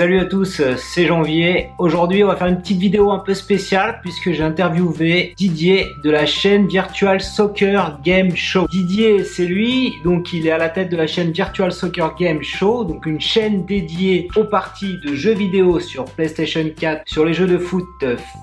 Salut à tous, c'est Janvier. Aujourd'hui, on va faire une petite vidéo un peu spéciale puisque j'ai interviewé Didier de la chaîne Virtual Soccer Game Show. Didier, c'est lui, donc il est à la tête de la chaîne Virtual Soccer Game Show, donc une chaîne dédiée aux parties de jeux vidéo sur PlayStation 4, sur les jeux de foot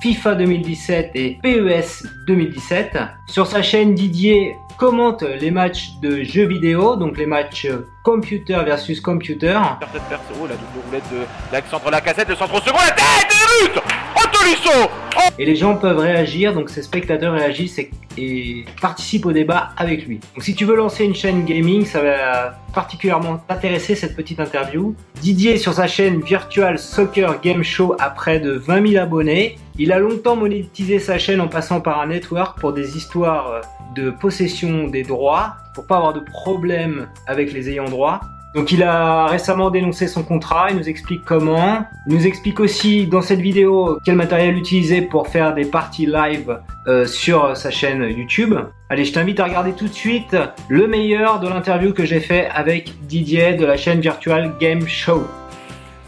FIFA 2017 et PES 2017. Sur sa chaîne, Didier commente les matchs de jeux vidéo, donc les matchs computer versus computer. Oh, la double roulette de l'axe entre la cassette, le centre au second, la tête et le but Antolisso Et les gens peuvent réagir, donc ces spectateurs réagissent et, et, participent au débat avec lui. Donc si tu veux lancer une chaîne gaming, ça va particulièrement t'intéresser cette petite interview. Didier sur sa chaîne Virtual Soccer Game Show a près de 20 000 abonnés. Il a longtemps monétisé sa chaîne en passant par un network pour des histoires de possession des droits pour pas avoir de problème avec les ayants droit. Donc il a récemment dénoncé son contrat, il nous explique comment. Il nous explique aussi dans cette vidéo quel matériel utiliser pour faire des parties live euh, sur sa chaîne YouTube. Allez, je t'invite à regarder tout de suite le meilleur de l'interview que j'ai fait avec Didier de la chaîne Virtual Game Show.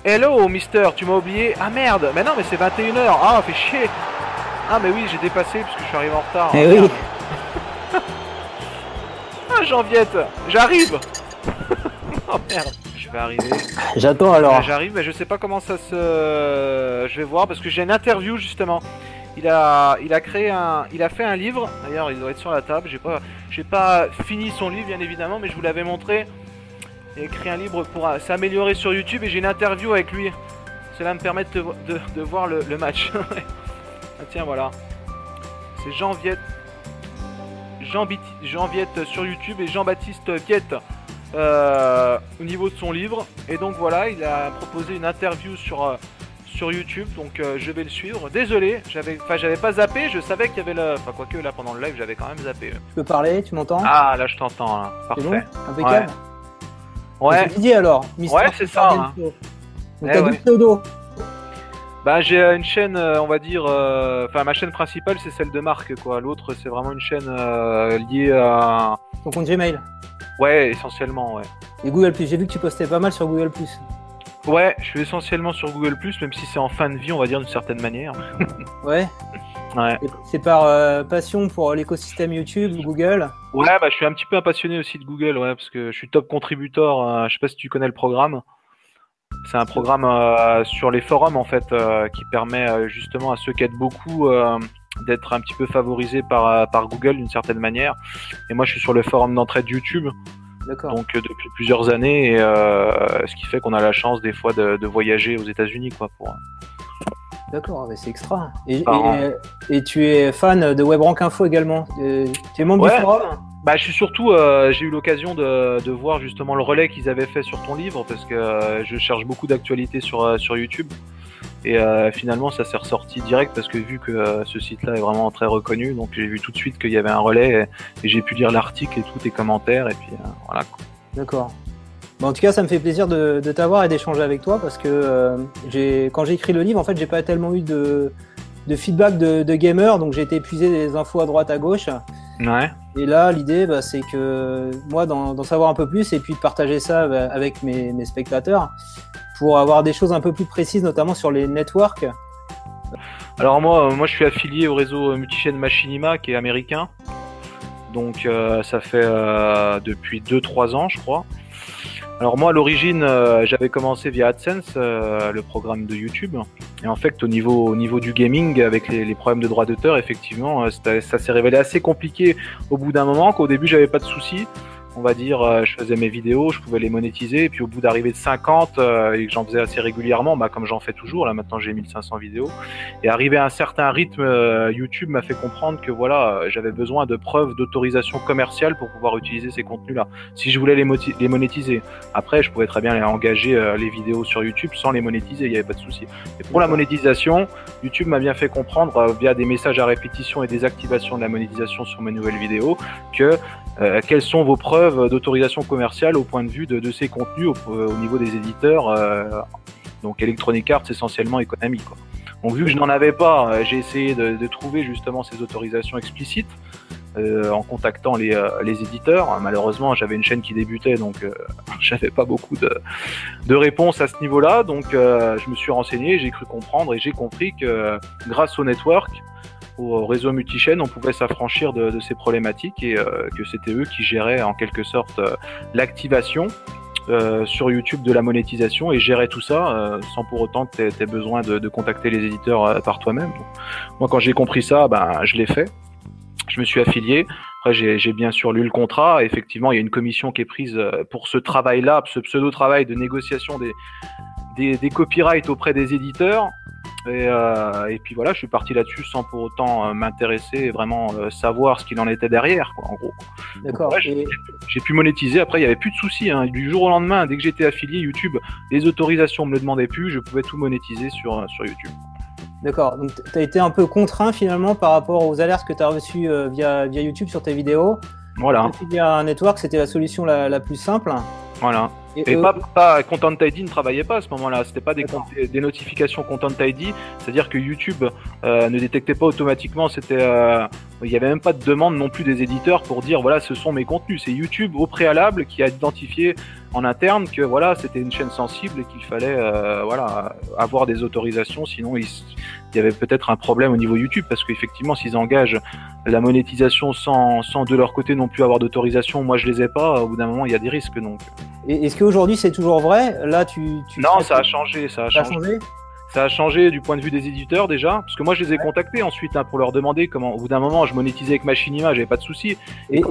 Hello Mister, tu m'as oublié Ah merde, mais non mais c'est 21h, ah fait chier Ah mais oui j'ai dépassé puisque je suis arrivé en retard. Eh oui Ah Jean-Viette, j'arrive Oh merde, je vais arriver. J'attends alors. J'arrive, mais je sais pas comment ça se. Je vais voir parce que j'ai une interview justement. Il a, il a créé un, il a fait un livre. D'ailleurs, il doit être sur la table. J'ai pas, j'ai pas fini son livre bien évidemment, mais je vous l'avais montré. Il a écrit un livre pour euh, s'améliorer sur YouTube et j'ai une interview avec lui. Cela me permet de, de, de voir le, le match. ah tiens, voilà. C'est Jean Viette. Jean, Jean Viette sur YouTube et Jean-Baptiste Viette euh, au niveau de son livre. Et donc voilà, il a proposé une interview sur, euh, sur YouTube, donc euh, je vais le suivre. Désolé, j'avais pas zappé, je savais qu'il y avait le. Enfin quoique là pendant le live j'avais quand même zappé. Tu peux parler, tu m'entends? Ah là je t'entends là. Parfait. Bon? Impeccable? Ouais. C'est Didier alors. Mister ouais c'est ça. Hein. Donc eh t'as ouais. du pseudo. Bah j'ai une chaîne, on va dire, enfin ma chaîne principale c'est celle de Marc quoi. L'autre c'est vraiment une chaîne liée à. Ton compte Gmail. Ouais, essentiellement, ouais. Et Google Plus, j'ai vu que tu postais pas mal sur Google Plus. Ouais, je suis essentiellement sur Google Plus, même si c'est en fin de vie, on va dire d'une certaine manière. ouais. Ouais. C'est par euh, passion pour l'écosystème YouTube, Google. Ouais, bah je suis un petit peu un passionné aussi de Google, ouais, parce que je suis top contributeur. Euh, je sais pas si tu connais le programme. C'est un programme euh, sur les forums en fait euh, qui permet justement à ceux qui aident beaucoup d'être un petit peu favorisé par, par Google d'une certaine manière. Et moi, je suis sur le forum d'entraide YouTube. Donc euh, depuis plusieurs années, et, euh, ce qui fait qu'on a la chance des fois de, de voyager aux États-Unis, quoi, pour. D'accord, c'est extra. Et, et, et, tu es fan de WebRank Info également. Tu es membre ouais. du forum bah, je suis surtout, euh, j'ai eu l'occasion de, de, voir justement le relais qu'ils avaient fait sur ton livre parce que euh, je cherche beaucoup d'actualités sur, sur YouTube. Et euh, finalement, ça s'est ressorti direct parce que vu que euh, ce site-là est vraiment très reconnu, donc j'ai vu tout de suite qu'il y avait un relais et, et j'ai pu lire l'article et tous tes commentaires et puis euh, voilà. D'accord. Bon, en tout cas, ça me fait plaisir de, de t'avoir et d'échanger avec toi parce que euh, j'ai, quand j'ai écrit le livre, en fait, j'ai pas tellement eu de, de feedback de, de gamers, donc j'ai été épuisé des infos à droite à gauche. Ouais. Et là, l'idée, bah, c'est que moi, d'en savoir un peu plus et puis de partager ça bah, avec mes, mes spectateurs pour avoir des choses un peu plus précises, notamment sur les networks. Alors moi, moi je suis affilié au réseau multichaîne Machinima qui est américain. Donc euh, ça fait euh, depuis 2-3 ans je crois. Alors moi à l'origine euh, j'avais commencé via AdSense, euh, le programme de YouTube. Et en fait au niveau, au niveau du gaming avec les, les problèmes de droits d'auteur effectivement euh, ça s'est révélé assez compliqué au bout d'un moment qu'au début j'avais pas de soucis on va dire, euh, je faisais mes vidéos, je pouvais les monétiser, et puis au bout d'arriver de 50 euh, et que j'en faisais assez régulièrement, bah, comme j'en fais toujours, là maintenant j'ai 1500 vidéos, et arrivé à un certain rythme, euh, YouTube m'a fait comprendre que voilà, j'avais besoin de preuves d'autorisation commerciale pour pouvoir utiliser ces contenus-là, si je voulais les, les, monétiser. Après, je pouvais très bien les engager les vidéos sur YouTube sans les monétiser, il n'y avait pas de souci. Et pour la monétisation, YouTube m'a bien fait comprendre via des messages à répétition et des activations de la monétisation sur mes nouvelles vidéos que euh, quelles sont vos preuves d'autorisation commerciale au point de vue de, ces contenus au, au, niveau des éditeurs, euh, donc Electronic Arts essentiellement Konami. Quoi. Donc vu que je n'en avais pas, j'ai essayé de, trouver justement ces autorisations explicites. en contactant les, éditeurs. Malheureusement, j'avais une chaîne qui débutait, donc j'avais pas beaucoup de réponses à ce niveau-là. Donc je me suis renseigné, j'ai cru comprendre et j'ai compris que grâce au network, au réseau multichaîne, on pouvait s'affranchir de, ces problématiques et euh, que c'était eux qui géraient en quelque sorte euh, l'activation euh, sur YouTube de la monétisation et géraient tout ça sans pour autant que tu besoin de, contacter les éditeurs par toi-même. Moi, quand j'ai compris ça, ben, je l'ai fait. Je me suis affilié. Après, j'ai bien sûr lu le contrat. Effectivement, il y a une commission qui est prise pour ce travail-là, ce pseudo-travail de négociation des, des, des copyrights auprès des éditeurs. Euh, et, puis voilà, je suis parti là-dessus sans pour autant euh, m'intéresser et vraiment euh, savoir ce qu'il en était derrière, en gros. D'accord. J'ai pu monétiser. Après, il n'y avait plus de soucis. Hein. Du jour au lendemain, dès que j'étais affilié YouTube, les autorisations me le demandaient plus. Je pouvais tout monétiser sur, sur YouTube. D'accord. Donc, tu as été un peu contraint finalement par rapport aux alertes que tu as reçues via, via YouTube sur tes vidéos. Voilà. Via un network, c'était la solution la, la plus simple. Voilà. Et, pas, pas, Content ID ne travaillait pas à ce moment-là. C'était pas des, des, notifications Content ID, c'est-à-dire que YouTube euh, ne détectait pas automatiquement. C'était, euh, il n'y avait même pas de demande non plus des éditeurs pour dire voilà, ce sont mes contenus. C'est YouTube au préalable qui a identifié en interne que voilà, c'était une chaîne sensible et qu'il fallait euh, voilà avoir des autorisations. Sinon, il, y avait peut-être un problème au niveau YouTube parce qu'effectivement, s'ils engagent la monétisation sans, sans de leur côté non plus avoir d'autorisation, moi je les ai pas. Au bout d'un moment, il y a des risques donc. Est-ce qu'aujourd'hui c'est toujours vrai? Là, tu, non, ça a changé, ça a changé? Ça a changé du point de vue des éditeurs déjà, parce que moi je les ai contactés ensuite hein, pour leur demander comment. Au bout d'un moment, je monétisais avec Machinima, j'avais pas de soucis. Et,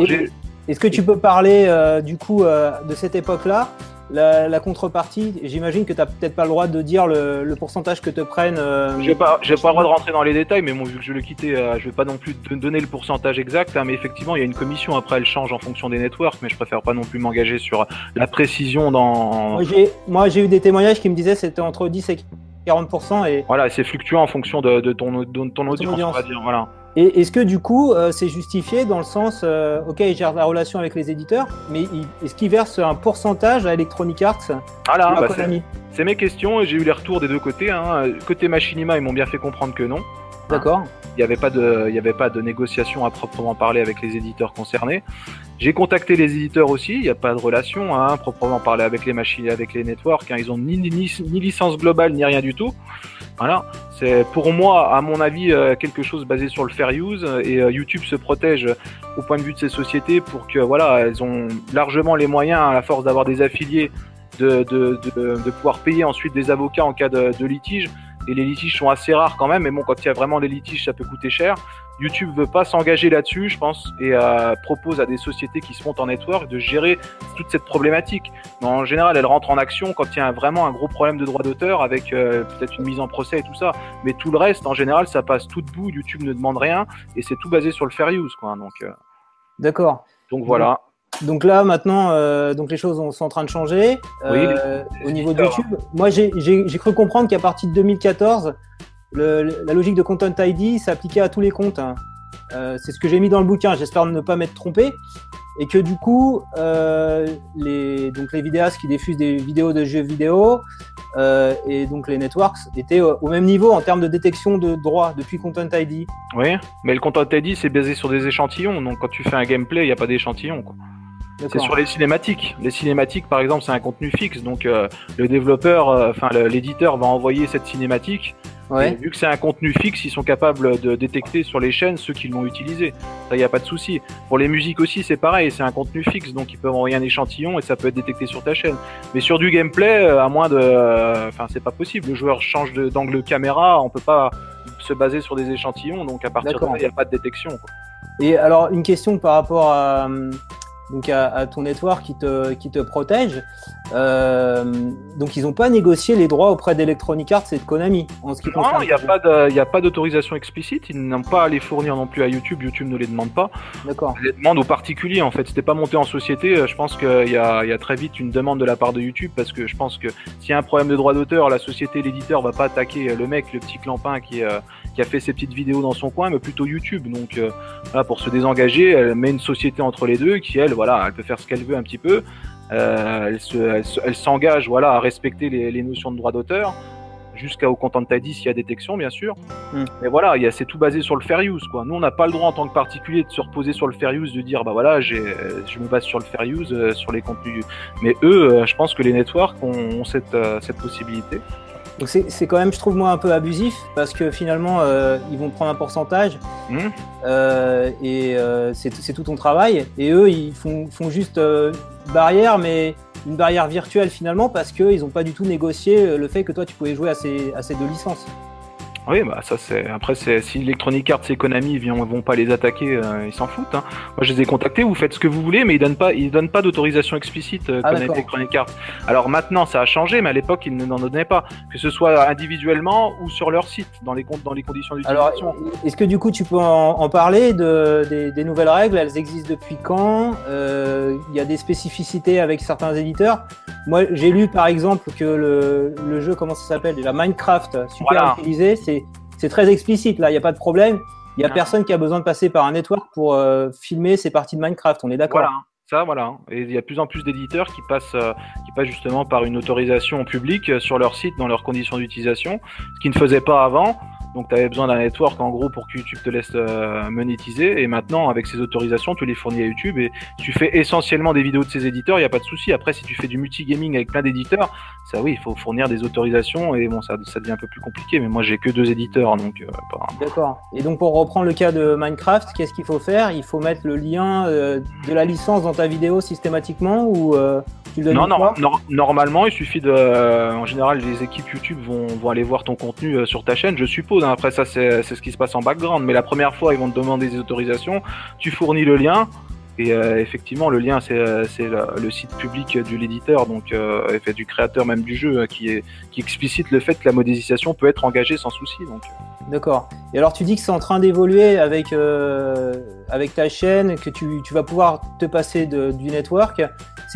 est-ce que tu peux parler euh, du coup euh, de cette époque-là la, contrepartie, j'imagine que tu n'as peut-être pas le droit de dire le, pourcentage que te prennent. Euh, j'ai pas, j'ai pas le droit de rentrer dans les détails, mais bon, vu que je l'ai quitté, euh, je vais pas non plus donner le pourcentage exact. Hein, mais effectivement, il y a une commission. Après, elle change en fonction des networks, mais je préfère pas non plus m'engager sur la précision dans. Moi, j'ai eu des témoignages qui me disaient c'était entre 10 et 40%. Et... Voilà, c'est fluctuant en fonction de, ton, de ton audience, on va dire. Voilà. Et est-ce que du coup, euh, c'est justifié dans le sens, euh, ok, il gère la relation avec les éditeurs, mais est-ce qu'il verse un pourcentage à Electronic Arts voilà, bah C'est mes questions et j'ai eu les retours des deux côtés. Hein. Côté Machinima, ils m'ont bien fait comprendre que non. D'accord. Il n'y avait pas de, y avait pas de négociation à proprement parler avec les éditeurs concernés. J'ai contacté les éditeurs aussi. Il n'y a pas de relation hein, proprement parler avec les machines, avec les networks. Hein. Ils ont ni, ni, ni, licence globale ni rien du tout. Voilà. C'est pour moi, à mon avis, euh, quelque chose basé sur le fair use et euh, YouTube se protège au point de vue de ces sociétés pour que voilà, elles ont largement les moyens, à la force d'avoir des affiliés, de, de, de, de, pouvoir payer ensuite des avocats en cas de litige et les litiges sont assez rares quand même. Mais bon, quand il y a vraiment des litiges, ça peut coûter cher. YouTube veut pas s'engager là-dessus, je pense, et euh, propose à des sociétés qui se font en network de gérer toute cette problématique. Mais en général, elle rentre en action quand il y a vraiment un gros problème de droit d'auteur avec euh, peut-être une mise en procès et tout ça. Mais tout le reste, en général, ça passe tout debout. YouTube ne demande rien et c'est tout basé sur le fair use, quoi. Donc. Euh, D'accord. Donc voilà. Donc là, maintenant, euh, donc les choses sont en train de changer euh, au niveau de YouTube. Moi, j'ai cru comprendre qu'à partir de 2014, la logique de Content ID s'appliquait à tous les comptes. Hein. Euh, c'est ce que j'ai mis dans le bouquin. J'espère ne pas m'être trompé. Et que du coup, les, donc les vidéastes qui diffusent des vidéos de jeux vidéo et donc les networks étaient au même niveau en termes de détection de droits depuis Content ID. Oui, mais le Content ID c'est basé sur des échantillons. Donc quand tu fais un gameplay, il n'y a pas d'échantillon. C'est sur les cinématiques. Les cinématiques, par exemple, c'est un contenu fixe. Donc, euh, le développeur, euh, enfin, l'éditeur va envoyer cette cinématique. vu que c'est un contenu fixe, ils sont capables de détecter sur les chaînes ceux qui l'ont utilisé. Ça, il n'y a pas de souci. Pour les musiques aussi, c'est pareil. C'est un contenu fixe. Donc, ils peuvent envoyer un échantillon et ça peut être détecté sur ta chaîne. Mais sur du gameplay, euh, à moins de. Enfin, c'est pas possible. Le joueur change d'angle caméra. On peut pas se baser sur des échantillons. Donc, à partir de là, il n'y a pas de détection. Et alors, une question par rapport à donc à, ton network qui te, qui te protège. Euh, donc ils n'ont pas négocié les droits auprès d'Electronic Arts et de Konami en ce qui Non, il n'y a pas d'autorisation explicite. Ils n'ont pas à les fournir non plus à YouTube. YouTube ne les demande pas. D'accord. Ils les demandent aux particuliers en fait. C'était pas monté en société. Euh, je pense qu'il y a, y a très vite une demande de la part de YouTube parce que je pense que s'il y a un problème de droit d'auteur, la société, l'éditeur va pas attaquer le mec, le petit clampin qui, euh, qui a fait ses petites vidéos dans son coin, mais plutôt YouTube. Donc là, pour se désengager, elle met une société entre les deux qui elle voilà, elle peut faire ce qu'elle veut un petit peu. Euh, elle, s'engage voilà, à respecter les, notions de droit d'auteur. jusqu'au content ID s'il y a détection, bien sûr. Mm. Mais voilà, c'est tout basé sur le fair use, quoi. Nous, on n'a pas le droit en tant que particulier de se reposer sur le fair use, de dire, bah voilà, je me base sur le fair use, euh, sur les contenus. Mais eux, euh, je pense que les networks ont, cette, euh, cette possibilité. Donc c'est quand même, je trouve moi, un peu abusif parce que finalement, ils vont prendre un pourcentage mm. et c'est tout ton travail. Et eux, ils font, font juste barrière, mais une barrière virtuelle finalement parce qu'ils n'ont pas du tout négocié le fait que toi tu pouvais jouer à ces, à ces deux licences. Oui, bah ça c'est. Après, c'est si Electronic Arts et Konami ne vont pas les attaquer, euh, ils s'en foutent. Hein. Moi, je les ai contactés. Vous faites ce que vous voulez, mais ils donnent pas, ils donnent pas d'autorisation explicite euh, ah, Electronic Arts. Alors maintenant, ça a changé, mais à l'époque, ils n'en donnaient pas, que ce soit individuellement ou sur leur site, dans les dans les conditions d'utilisation. Alors, est-ce que du coup, tu peux en, parler de, des, nouvelles règles? Elles existent depuis quand? Euh, Il y a des spécificités avec certains éditeurs? Moi, j'ai lu par exemple que le, le jeu, comment ça s'appelle? Déjà Minecraft, super utilisé, c'est c'est très explicite là, il n'y a pas de problème. Il n'y a personne qui a besoin de passer par un network pour euh, filmer ses parties de Minecraft, on est d'accord Voilà, ça voilà. Et il y a de plus en plus d'éditeurs qui passent, euh, qui passent justement par une autorisation publique euh, sur leur site, dans leurs conditions d'utilisation, ce qu'ils ne faisaient pas avant. Donc tu avais besoin d'un network en gros pour que YouTube te laisse euh, monétiser. Et maintenant, avec ces autorisations, tu les fournis à YouTube et tu fais essentiellement des vidéos de ces éditeurs, il n'y a pas de souci. Après, si tu fais du multigaming avec plein d'éditeurs, ça oui, il faut fournir des autorisations et bon, ça, ça devient un peu plus compliqué. Mais moi, j'ai que deux éditeurs, donc euh, D'accord. Et donc pour reprendre le cas de Minecraft, qu'est-ce qu'il faut faire? Il faut mettre le lien euh, de la licence dans ta vidéo systématiquement ou non, non, normalement, il suffit de. En général, les équipes YouTube vont, vont aller voir ton contenu sur ta chaîne, je suppose. Hein. Après, ça, c'est ce qui se passe en background. Mais la première fois, ils vont te demander des autorisations. Tu fournis le lien. Et euh, effectivement, le lien, c'est le, site public de l'éditeur, donc fait du créateur même du jeu, qui, est, qui explicite le fait que la modélisation peut être engagée sans souci. Donc. D'accord. Et alors tu dis que c'est en train d'évoluer avec, avec ta chaîne, que tu, tu, vas pouvoir te passer du network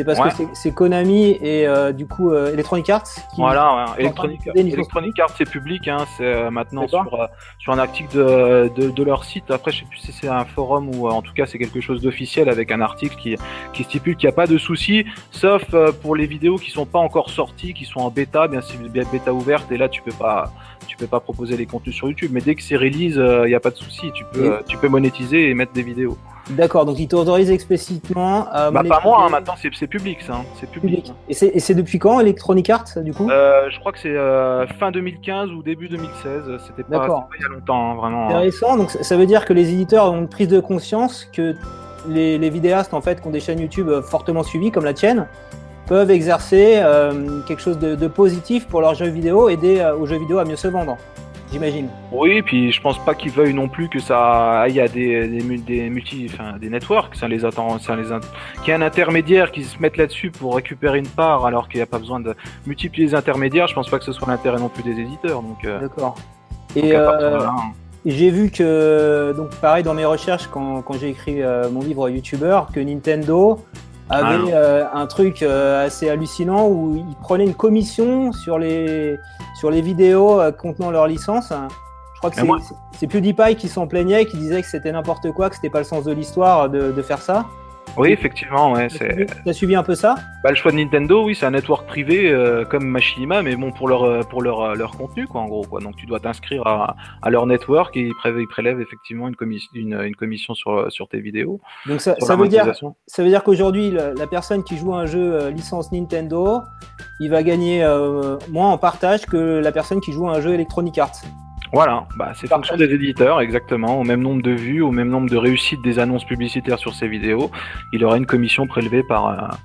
c'est parce que c'est Konami et euh, du coup euh, Electronic Arts qui. Voilà, ouais. Electronic, Electronic, Arts c'est public, hein, c'est euh, maintenant sur, sur un article de, de, de, leur site. Après, je sais plus si c'est un forum ou en tout cas c'est quelque chose d'officiel avec un article qui, qui stipule qu'il n'y a pas de souci, sauf pour les vidéos qui sont pas encore sorties, qui sont en bêta, bien sûr, bêta ouverte, et là tu peux pas tu peux pas proposer les contenus sur YouTube. Mais dès que c'est release, il n'y a pas de souci, tu peux, tu peux monétiser et mettre des vidéos. D'accord, donc ils t'autorisent explicitement à. Bah, pas moi, hein, maintenant c'est public ça. Hein, c'est public. Et c'est depuis quand Electronic Arts du coup? Euh, Je crois que c'est euh, fin 2015 ou début 2016. C'était pas, pas, il y a longtemps, hein, vraiment. Intéressant, donc ça veut dire que les éditeurs ont une prise de conscience que les, vidéastes en fait qui ont des chaînes YouTube euh, fortement suivies comme la tienne peuvent exercer quelque chose de, de, positif pour leurs jeux vidéo, aider aux jeux vidéo à mieux se vendre j'imagine. Oui, puis je pense pas qu'ils veuillent non plus que ça aille à des, des, des multi, enfin, des networks, ça les attend, ça les qu'il y ait un intermédiaire qui se mette là-dessus pour récupérer une part, alors qu'il n'y a pas besoin de multiplier les intermédiaires. Je pense pas que ce soit l'intérêt non plus des éditeurs. Donc. Euh, D'accord. Et euh, j'ai vu que, donc pareil dans mes recherches quand, quand j'ai écrit euh, mon livre YouTuber, que Nintendo avait ah un truc assez hallucinant où ils prenaient une commission sur les sur les vidéos euh, contenant leur licence. Je crois que c'est PewDiePie qui s'en plaignait, qui disait que c'était n'importe quoi, que c'était pas le sens de l'histoire de, faire ça. Oui, effectivement, ouais. T'as suivi un peu ça? Bah, Le choix de Nintendo, oui, c'est un network privé euh, comme Machinima, mais bon, pour leur, euh, pour leur, leur contenu, quoi, en gros. Quoi. Donc tu dois t'inscrire à, à, leur network et ils prélèvent, effectivement une, commission, une, commission sur, sur tes vidéos. Donc ça, ça veut, dire, ça veut dire qu'aujourd'hui, la, la, personne qui joue un jeu licence Nintendo, il va gagner euh, moins en partage que la personne qui joue à un jeu Electronic Arts. Voilà, bah, c'est fonction des éditeurs, exactement, au même nombre de vues, au même nombre de réussites des annonces publicitaires sur ces vidéos, il aura une commission prélevée par. Euh,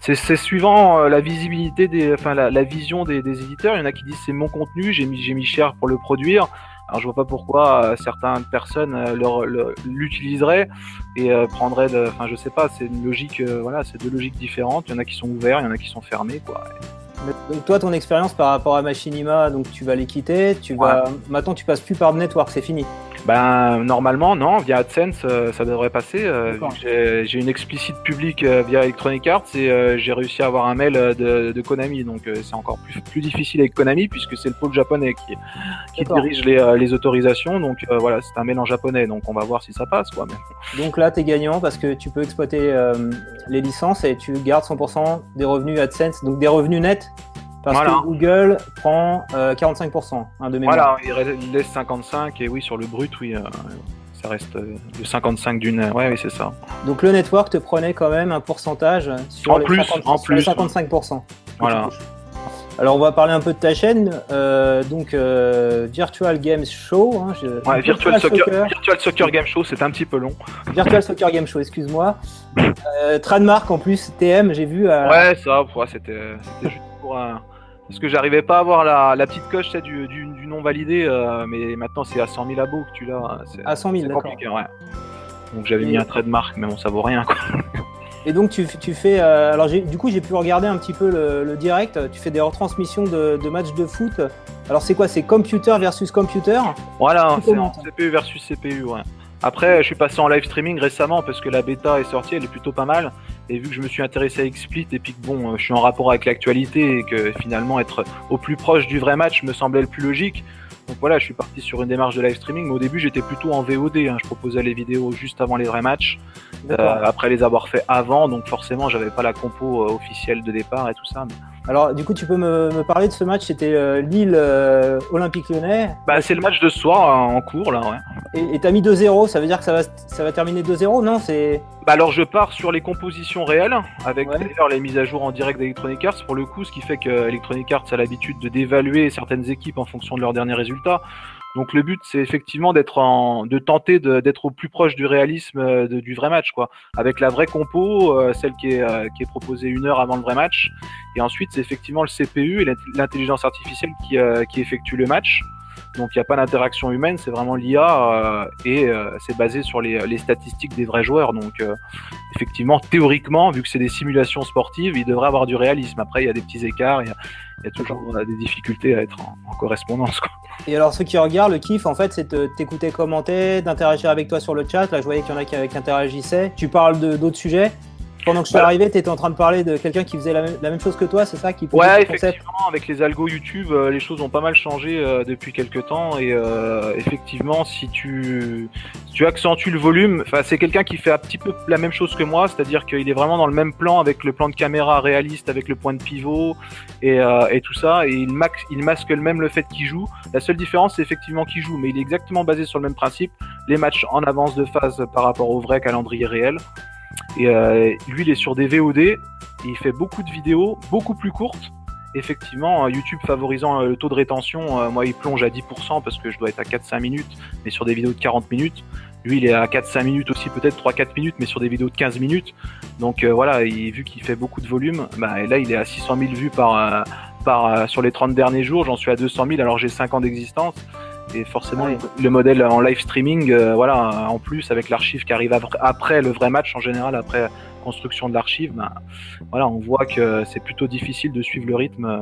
c'est suivant euh, la visibilité, des, enfin la, vision des, éditeurs. Il y en a qui disent c'est mon contenu, j'ai mis, mis cher pour le produire. Alors je vois pas pourquoi euh, certaines personnes euh, l'utiliseraient et euh, prendraient, de, enfin je sais pas, c'est une logique, voilà, c'est deux logiques différentes. Il y en a qui sont ouverts, il y en a qui sont fermés, quoi. Donc toi, ton expérience par rapport à Machinima, donc tu vas les quitter, tu vas, maintenant tu passes plus par network, c'est fini. Ben normalement non, via AdSense euh, ça devrait passer. Euh, j'ai une explicite publique euh, via Electronic Arts et j'ai réussi à avoir un mail de, Konami, donc c'est encore plus, plus difficile avec Konami puisque c'est le pôle japonais qui, qui dirige les, les, autorisations. Donc voilà, c'est un mail en japonais, donc on va voir si ça passe quoi. Donc là tu es gagnant parce que tu peux exploiter les licences et tu gardes 100% des revenus AdSense, donc des revenus nets Parce que Google prend 45% hein, de mémoire. Voilà, il laisse 55 et oui, sur le brut, oui, ça reste le 55 d'une. Ouais, oui, c'est ça. Donc le network te prenait quand même un pourcentage sur, en les, plus, en plus. 55%. Voilà. Alors on va parler un peu de ta chaîne, euh, donc euh, Virtual Games Show. Hein, ouais, Virtual Soccer, Virtual Soccer Game Show, c'est un petit peu long. Virtual Soccer Game Show, excuse-moi. Euh, trademark en plus, TM, j'ai vu. Ouais, ça, c'était juste pour un. Parce que j'arrivais pas à avoir la, petite coche du, du, du, non validé, mais maintenant c'est à 100 000 abos que tu l'as. À 100 000, d'accord. Ouais. Donc j'avais mis un trademark, mais bon, ça vaut rien quoi. Et donc tu, tu fais, euh, alors du coup j'ai pu regarder un petit peu le, direct. Tu fais des retransmissions de, matchs de foot. Alors c'est quoi? C'est computer versus computer? Voilà, c'est CPU versus CPU. Ouais. Après, je suis passé en live streaming récemment parce que la bêta est sortie, elle est plutôt pas mal. Et vu que je me suis intéressé à XSplit et puis que bon, je suis en rapport avec l'actualité et que finalement être au plus proche du vrai match me semblait le plus logique, donc voilà, je suis parti sur une démarche de live streaming, mais au début j'étais plutôt en VOD. Hein. Je proposais les vidéos juste avant les vrais matchs, euh, après les avoir fait avant, donc forcément j'avais pas la compo euh, officielle de départ et tout ça. Alors du coup tu peux me, parler de ce match, c'était euh, Lille Olympique Lyonnais. Bah c'est le match de ce soir en cours là, ouais. Et t'as mis 2-0, ça veut dire que ça va, ça va terminer 2-0, non? C'est bah alors je pars sur les compositions réelles, avec d'ailleurs les mises à jour en direct d'Electronic Arts pour le coup, ce qui fait que Electronic Arts a l'habitude de d'évaluer certaines équipes en fonction de leurs derniers résultats. Donc le but c'est effectivement d'être en, de tenter d'être au plus proche du réalisme euh, du vrai match quoi, avec la vraie compo, euh, celle qui est, euh, qui est proposée une heure avant le vrai match, et ensuite c'est effectivement le CPU et l'intelligence artificielle qui, qui effectue le match. Donc il n'y a pas d'interaction humaine, c'est vraiment l'IA euh, et euh, c'est basé sur les, statistiques des vrais joueurs. Donc euh, effectivement, théoriquement, vu que c'est des simulations sportives, il devrait avoir du réalisme. Après, il y a des petits écarts, il y a, toujours des difficultés à être en, correspondance. Et alors ceux qui regardent, le kiff en fait, c'est de t'écouter commenter, d'interagir avec toi sur le chat. Là, je voyais qu'il y en a qui, qui interagissaient. Tu parles d'autres sujets? Pendant que je suis arrivé, tu étais en train de parler de quelqu'un qui faisait la même, chose que toi, c'est ça qui Ouais, effectivement, avec les algos YouTube, euh, les choses ont pas mal changé euh, depuis quelques temps. Et euh, effectivement, si tu, tu accentues le volume, c'est quelqu'un qui fait un petit peu la même chose que moi, c'est-à-dire qu'il est vraiment dans le même plan avec le plan de caméra réaliste, avec le point de pivot et, et tout ça. Et il, max, il masque même le fait qu'il joue. La seule différence, c'est effectivement qu'il joue, mais il est exactement basé sur le même principe. Les matchs en avance de phase par rapport au vrai calendrier réel. Et euh, lui, il est sur des VOD. Et il fait beaucoup de vidéos, beaucoup plus courtes. Effectivement, YouTube favorisant euh, le taux de rétention, euh, moi il plonge à 10% parce que je dois être à 4-5 minutes, mais sur des vidéos de 40 minutes. Lui, il est à 4-5 minutes aussi, peut-être 3-4 minutes, mais sur des vidéos de 15 minutes. Donc voilà, vu qu'il fait beaucoup de volume, bah, là il est à 600 000 vues par, par, sur les 30 derniers jours. J'en suis à 200 000 alors j'ai 5 ans d'existence. Et forcément, le modèle en live streaming, euh, voilà, en plus avec l'archive qui arrive après le vrai match en général, après construction de l'archive, ben, voilà, on voit que c'est plutôt difficile de suivre le rythme euh,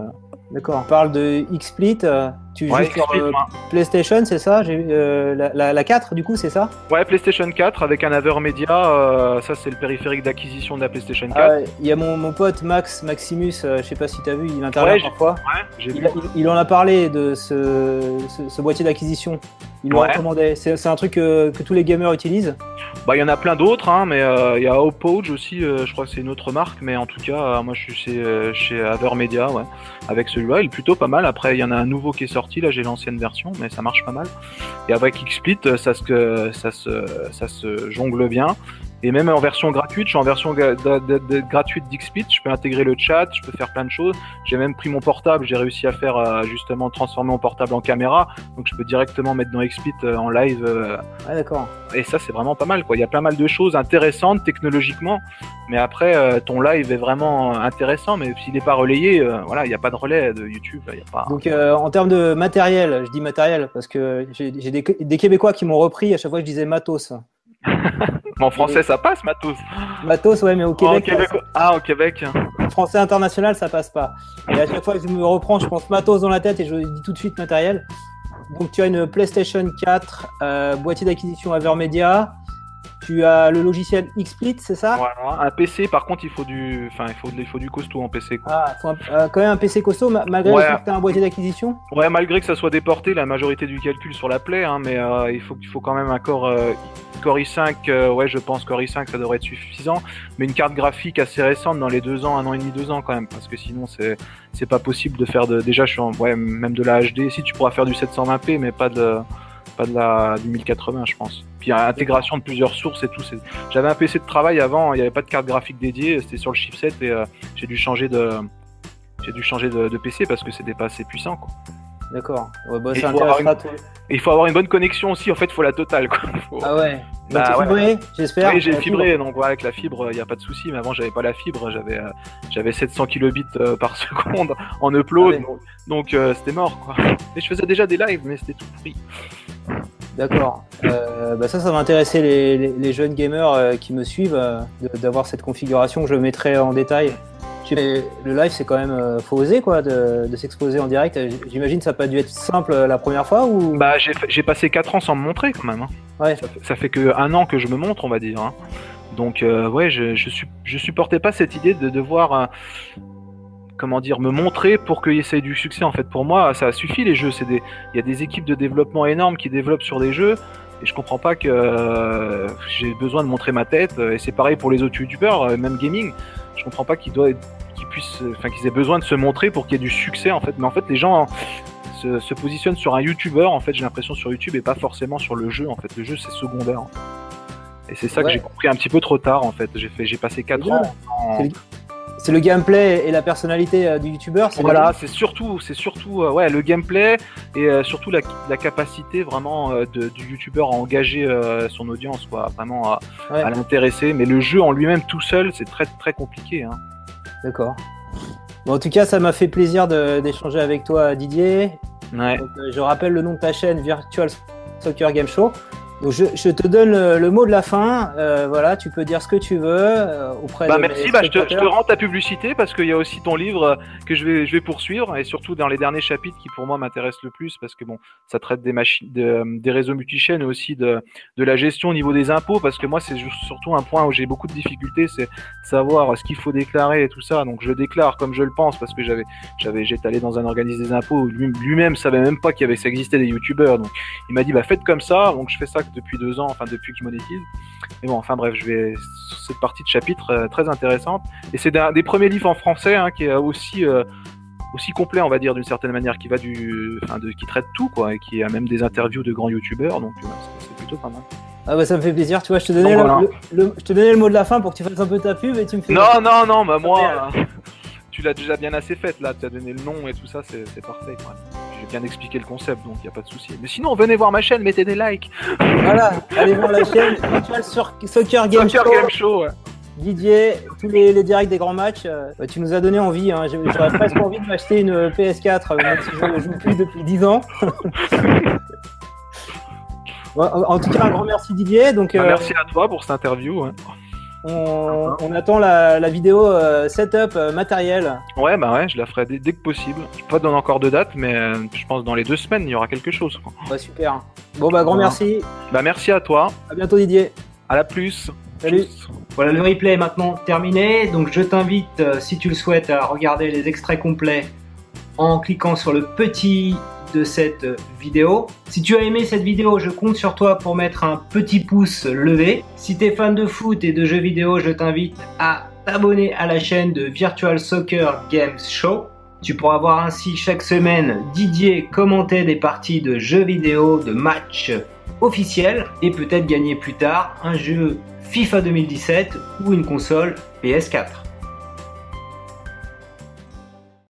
D'accord. On parle de XSplit. Euh, tu joues sur euh, PlayStation, c'est ça? Euh, la, la, 4, du coup, c'est ça? Ouais, PlayStation 4 avec un Avermedia. ça, c'est le périphérique d'acquisition de la PlayStation 4. Ah, il y a mon, mon, pote Max Maximus, je sais pas si tu as vu, il intervient parfois. Ouais, il, il, en a parlé de ce, ce, boîtier d'acquisition. Il le recommandait. C'est un truc que, que, tous les gamers utilisent Bah, il y en a plein d'autres, hein, mais il y a Opage aussi, je crois que c'est une autre marque, mais en tout cas, moi, je suis chez, chez Avermedia, ouais, avec celui-là, il est plutôt pas mal. Après, il y en a un nouveau qui est sorti, là j'ai l'ancienne version, mais ça marche pas mal. Et avec XSplit, ça se, ça se, ça se jongle bien. Et même en version gratuite, je suis en version gratuite d'XSplit, je peux intégrer le chat, je peux faire plein de choses. J'ai même pris mon portable, j'ai réussi à faire euh, justement transformer mon portable en caméra, donc je peux directement mettre dans XSplit euh, en live. Euh. ah d'accord. Et ça c'est vraiment pas mal quoi. Il y a pas mal de choses intéressantes technologiquement, mais après ton live est vraiment intéressant, mais s'il n'est pas relayé, voilà, il n'y a pas de relais de YouTube. Y a pas... Donc en termes de matériel, je dis matériel parce que j'ai des, des Québécois qui m'ont repris à chaque fois que je disais matos. en français, ça passe, Matos Matos, ouais, mais au Québec. Ah, au Québec. En français international, ça passe pas. Et à chaque fois que je me reprends, je pense Matos dans la tête et je dis tout de suite matériel. Donc, tu as une PlayStation 4, euh, boîtier d'acquisition Avermedia. Tu as le logiciel XSplit, c'est ça? Voilà, un PC, par contre, il faut du, enfin, il faut, il faut du costaud en PC. Quoi. Ah, faut un- euh, quand même un PC costaud, ma- malgré Ouais. le fait que t'as un boîtier d'acquisition? Ouais, malgré que ça soit déporté, la majorité du calcul sur la Play, hein, mais euh, il faut, il faut quand même un Core, euh, Core i5, euh, ouais, je pense Core i5, ça devrait être suffisant, mais une carte graphique assez récente dans les deux ans, un an et demi, deux ans quand même, parce que sinon c'est c'est pas possible de faire de. Déjà, je suis en, ouais, même de la HD. Si tu pourras faire du 720p, mais pas de pas de la du 1080, je pense. Puis intégration de plusieurs sources et tout. J'avais un PC de travail avant, il n'y avait pas de carte graphique dédiée, c'était sur le chipset et euh, j'ai dû changer de j'ai dû changer de PC parce que c'était pas assez puissant. Quoi. D'accord. Ouais, bah, il il faut avoir une bonne connexion aussi, en fait, il faut la totale. Quoi. Faut- Ah ouais. Bah Bah, ouais. fibré, j'espère. Oui, j'ai fibré, donc voilà, avec la fibre, il n'y a pas de souci. Mais avant, j'avais pas la fibre, j'avais euh, j'avais 700 kilobits euh, par seconde en upload, Ah ouais. donc euh, c'était mort. Quoi. Et je faisais déjà des lives, mais c'était tout pris. D'accord. Euh, bah ça, ça va intéresser les, les- les jeunes gamers euh, qui me suivent euh, d'avoir cette configuration que je mettrai en détail. Le live, c'est quand même euh, faut oser quoi de, de s'exposer en direct. Euh, J'imagine ça n'a pas dû être simple euh, la première fois ou? Bah, j'ai passé 4 ans sans me montrer quand même. hein. ouais. Ça, fait, ça fait que un an que je me montre, on va dire. hein. Donc, euh, ouais, je, je, su- je supportais pas cette idée de devoir. euh, comment dire, me montrer pour qu'il essaye du succès. En fait, pour moi, ça suffit les jeux. C'est des, il y a des équipes de développement énormes qui développent sur des jeux. Et je comprends pas que euh, j'ai besoin de montrer ma tête. Et c'est pareil pour les autres youtubeurs, même gaming. Je comprends pas qu'ils doivent, qu'ils puissent, enfin qu'ils aient besoin de se montrer pour qu'il y ait du succès en fait. Mais en fait, les gens se, se positionnent sur un youtubeur. En fait, j'ai l'impression sur YouTube et pas forcément sur le jeu. En fait, le jeu c'est secondaire. en fait. Et c'est ça que j'ai compris un petit peu trop tard en fait. J'ai fait, j'ai passé 4 C'est ans. en- C'est le gameplay et la personnalité euh, du youtubeur. c'est Voilà, c'est surtout, c'est surtout, euh, ouais, le gameplay et euh, surtout la, la capacité vraiment euh, de- du youtubeur à engager son audience, quoi, vraiment à, Ouais. à l'intéresser. Mais le jeu en lui-même tout seul, c'est très très compliqué. Hein. D'accord. Bon, en tout cas, ça m'a fait plaisir d'échanger avec toi, Didier. Ouais. Donc, je rappelle le nom de ta chaîne Virtual Soccer Game Show. Donc, je, je te donne le, le mot de la fin. Euh, voilà, tu peux dire ce que tu veux euh, auprès Bah de merci, bah, je, te, je te rends ta publicité parce qu'il y a aussi ton livre que je vais, je vais poursuivre et surtout dans les derniers chapitres qui pour moi m'intéressent le plus parce que bon, ça traite des machines, de- des réseaux multichaînes et aussi de, de la gestion au niveau des impôts parce que moi c'est surtout un point où j'ai beaucoup de difficultés, c'est savoir ce qu'il faut déclarer et tout ça. Donc je déclare comme je le pense parce que j'avais, j'avais, j'étais allé dans un organisme des impôts où lui- lui-même savait même pas qu'il y avait, ça existait des youtubeurs. Donc il m'a dit bah faites comme ça. Donc je fais ça depuis deux ans, enfin depuis que je monétise. Mais bon, enfin bref, je vais sur cette partie de chapitre euh, très intéressante. Et c'est des premiers livres en français hein, qui est aussi euh, aussi complet, on va dire d'une certaine manière, qui va du, enfin, de, qui traite tout quoi, et qui a même des interviews de grands youtubeurs. Donc euh, c'est plutôt pas mal. Ah bah ça me fait plaisir. Tu vois, je te donnais, Donc, le, voilà. le- le- je te donnais le mot de la fin pour que tu fasses un peu ta pub et tu me fais. Non, non, non, bah moi, Merde. euh, tu l'as déjà bien assez faite là. Tu as donné le nom et tout ça, c'est c'est parfait. quoi. J'ai bien expliqué le concept, donc il y a pas de souci. Mais sinon, venez voir ma chaîne, mettez des likes. Voilà, allez voir la chaîne Virtual Soccer Game Soccer Show. Game Show. Didier, tous les, les directs des grands matchs, euh, bah, tu nous as donné envie. Hein. J'aurais presque envie de m'acheter une euh, PS4, euh, même si je ne joue plus depuis 10 ans. En, en tout cas, un grand merci Didier. Donc, euh, merci à toi pour cette interview. hein. On, on attend la, la vidéo euh, setup euh, matériel. Ouais, bah ouais, je la ferai dès, dès que possible. Je peux pas donner encore de date, mais euh, je pense dans les deux semaines, il y aura quelque chose. quoi. Bah, super. Bon, bah, grand merci. Bah merci à toi. À bientôt Didier. À la plus. Salut. Tchuss. Voilà, le replay est maintenant terminé. Donc, je t'invite, euh, si tu le souhaites, à regarder les extraits complets en cliquant sur le petit cette vidéo. Si tu as aimé cette vidéo, je compte sur toi pour mettre un petit pouce levé. Si tu es fan de foot et de jeux vidéo, je t'invite à t'abonner à la chaîne de Virtual Soccer Games Show. Tu pourras voir ainsi chaque semaine Didier commenter des parties de jeux vidéo, de matchs officiels et peut-être gagner plus tard un jeu FIFA 2017 ou une console PS4.